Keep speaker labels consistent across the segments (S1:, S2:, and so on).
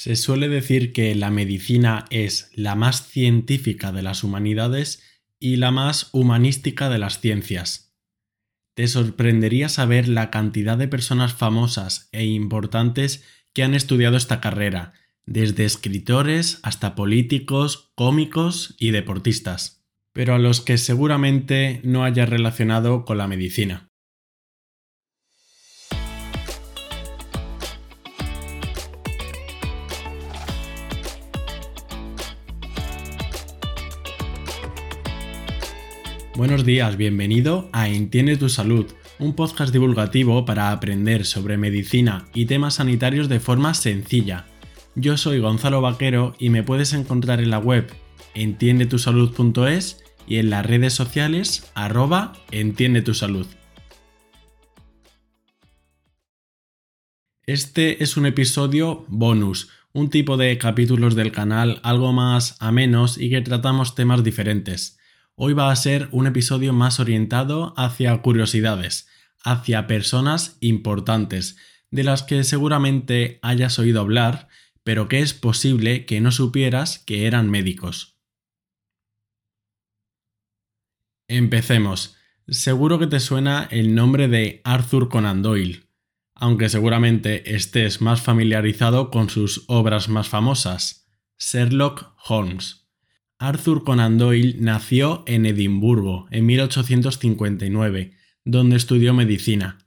S1: Se suele decir que la medicina es la más científica de las humanidades y la más humanística de las ciencias. Te sorprendería saber la cantidad de personas famosas e importantes que han estudiado esta carrera, desde escritores hasta políticos, cómicos y deportistas, pero a los que seguramente no haya relacionado con la medicina. Buenos días, bienvenido a Entiende tu Salud, un podcast divulgativo para aprender sobre medicina y temas sanitarios de forma sencilla. Yo soy Gonzalo Vaquero y me puedes encontrar en la web entiendetusalud.es y en las redes sociales arroba entiende tu salud. Este es un episodio bonus, un tipo de capítulos del canal algo más a menos y que tratamos temas diferentes. Hoy va a ser un episodio más orientado hacia curiosidades, hacia personas importantes, de las que seguramente hayas oído hablar, pero que es posible que no supieras que eran médicos. Empecemos. Seguro que te suena el nombre de Arthur Conan Doyle, aunque seguramente estés más familiarizado con sus obras más famosas, Sherlock Holmes. Arthur Conan Doyle nació en Edimburgo en 1859, donde estudió medicina.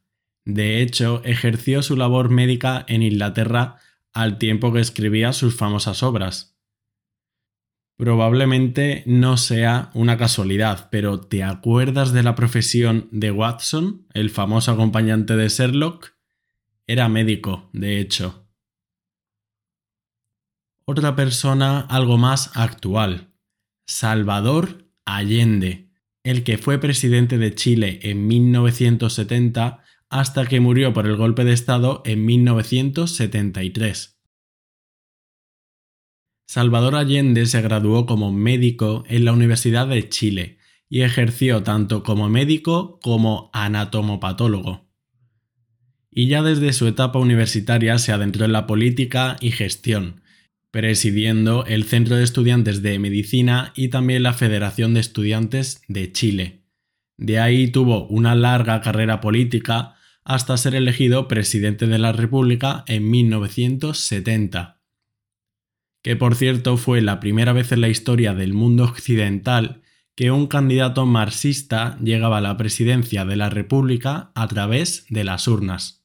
S1: De hecho, ejerció su labor médica en Inglaterra al tiempo que escribía sus famosas obras. Probablemente no sea una casualidad, pero ¿te acuerdas de la profesión de Watson, el famoso acompañante de Sherlock? Era médico, de hecho. Otra persona algo más actual, Salvador Allende, el que fue presidente de Chile en 1970 hasta que murió por el golpe de Estado en 1973. Salvador Allende se graduó como médico en la Universidad de Chile y ejerció tanto como médico como anatomopatólogo. Y ya desde su etapa universitaria se adentró en la política y gestión, presidiendo el Centro de Estudiantes de Medicina y también la Federación de Estudiantes de Chile. De ahí tuvo una larga carrera política hasta ser elegido presidente de la República en 1970. Que por cierto fue la primera vez en la historia del mundo occidental que un candidato marxista llegaba a la presidencia de la República a través de las urnas.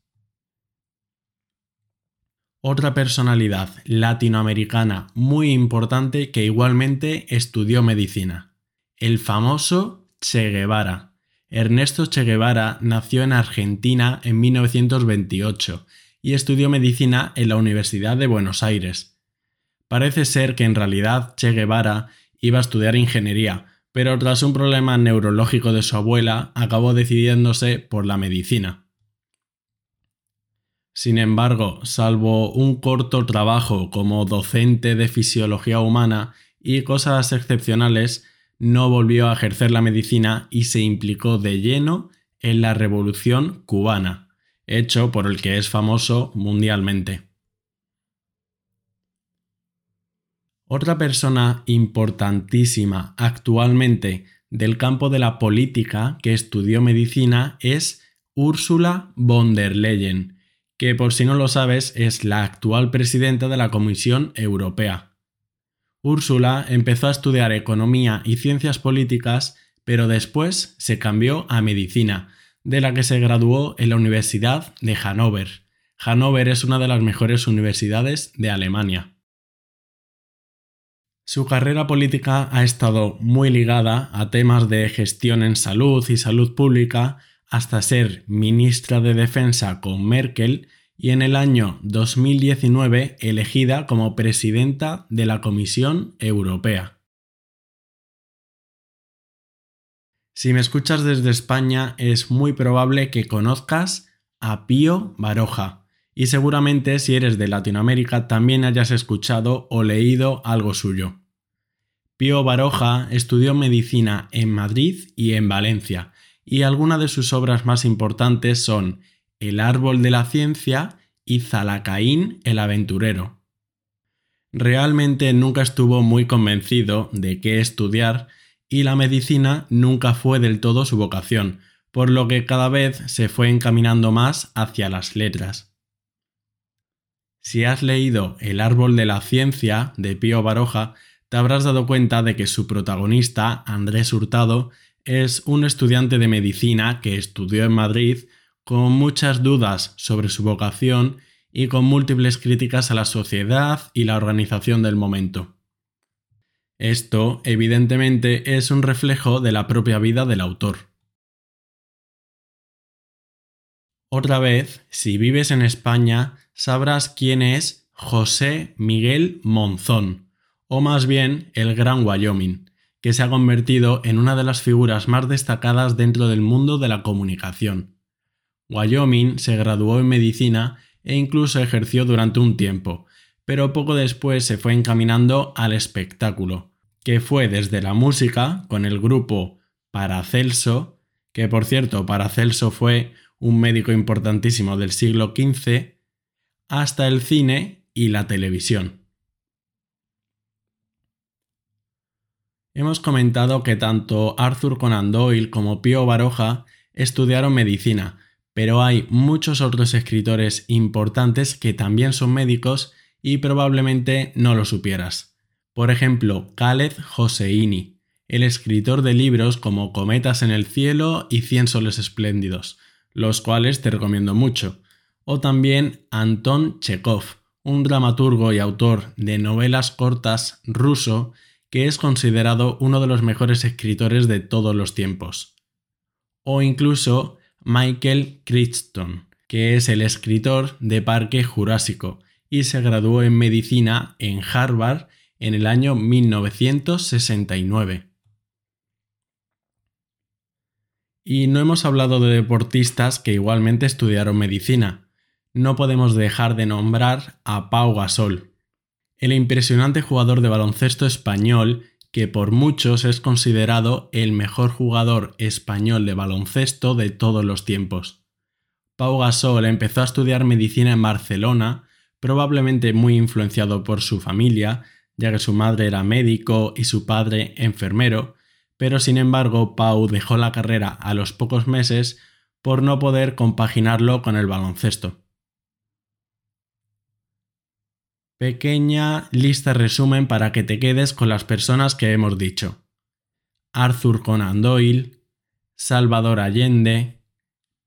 S1: Otra personalidad latinoamericana muy importante que igualmente estudió medicina. El famoso Che Guevara. Ernesto Che Guevara nació en Argentina en 1928 y estudió medicina en la Universidad de Buenos Aires. Parece ser que en realidad Che Guevara iba a estudiar ingeniería, pero tras un problema neurológico de su abuela acabó decidiéndose por la medicina. Sin embargo, salvo un corto trabajo como docente de fisiología humana y cosas excepcionales, no volvió a ejercer la medicina y se implicó de lleno en la Revolución cubana, hecho por el que es famoso mundialmente. Otra persona importantísima actualmente del campo de la política que estudió medicina es Ursula von der Leyen, que por si no lo sabes es la actual presidenta de la Comisión Europea. Úrsula empezó a estudiar economía y ciencias políticas, pero después se cambió a medicina, de la que se graduó en la Universidad de Hannover. Hannover es una de las mejores universidades de Alemania. Su carrera política ha estado muy ligada a temas de gestión en salud y salud pública, hasta ser ministra de Defensa con Merkel y en el año 2019 elegida como presidenta de la Comisión Europea. Si me escuchas desde España es muy probable que conozcas a Pío Baroja y seguramente si eres de Latinoamérica también hayas escuchado o leído algo suyo. Pío Baroja estudió medicina en Madrid y en Valencia y algunas de sus obras más importantes son El árbol de la ciencia y Zalacaín el aventurero. realmente nunca estuvo muy convencido de qué estudiar y la medicina nunca fue del todo su vocación, por lo que cada vez se fue encaminando más hacia las letras. Si has leído El árbol de la ciencia de Pío Baroja, te habrás dado cuenta de que su protagonista, Andrés Hurtado, es un estudiante de medicina que estudió en Madrid con muchas dudas sobre su vocación y con múltiples críticas a la sociedad y la organización del momento. Esto, evidentemente, es un reflejo de la propia vida del autor. Otra vez, si vives en España, sabrás quién es José Miguel Monzón, o más bien el Gran Wyoming, que se ha convertido en una de las figuras más destacadas dentro del mundo de la comunicación. Wyoming se graduó en medicina e incluso ejerció durante un tiempo, pero poco después se fue encaminando al espectáculo, que fue desde la música con el grupo Paracelso, que por cierto Paracelso fue un médico importantísimo del siglo XV, hasta el cine y la televisión. Hemos comentado que tanto Arthur Conan Doyle como Pío Baroja estudiaron medicina, pero hay muchos otros escritores importantes que también son médicos y probablemente no lo supieras. Por ejemplo, Khaled Hosseini, el escritor de libros como Cometas en el cielo y Cien soles espléndidos, los cuales te recomiendo mucho. O también Anton Chekhov, un dramaturgo y autor de novelas cortas ruso que es considerado uno de los mejores escritores de todos los tiempos. O incluso Michael Crichton, que es el escritor de Parque Jurásico y se graduó en medicina en Harvard en el año 1969. Y no hemos hablado de deportistas que igualmente estudiaron medicina. No podemos dejar de nombrar a Pau Gasol, el impresionante jugador de baloncesto español que por muchos es considerado el mejor jugador español de baloncesto de todos los tiempos. Pau Gasol empezó a estudiar medicina en Barcelona, probablemente muy influenciado por su familia, ya que su madre era médico y su padre enfermero, pero sin embargo Pau dejó la carrera a los pocos meses por no poder compaginarlo con el baloncesto. Pequeña lista resumen para que te quedes con las personas que hemos dicho. Arthur Conan Doyle, Salvador Allende,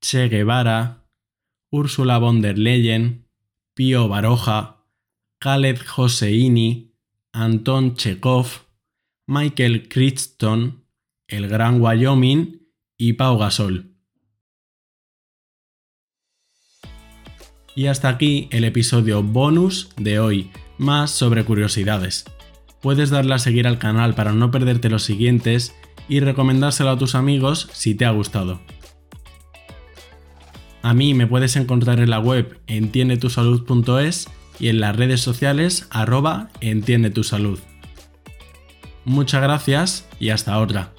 S1: Che Guevara, Úrsula von der Leyen, Pío Baroja, Khaled Hosseini, Anton Chekhov, Michael Crichton, El Gran Wyoming y Pau Gasol. Y hasta aquí el episodio bonus de hoy, más sobre curiosidades. Puedes darle a seguir al canal para no perderte los siguientes y recomendárselo a tus amigos si te ha gustado. A mí me puedes encontrar en la web entiendetusalud.es y en las redes sociales arroba entiende tu salud. Muchas gracias y hasta otra.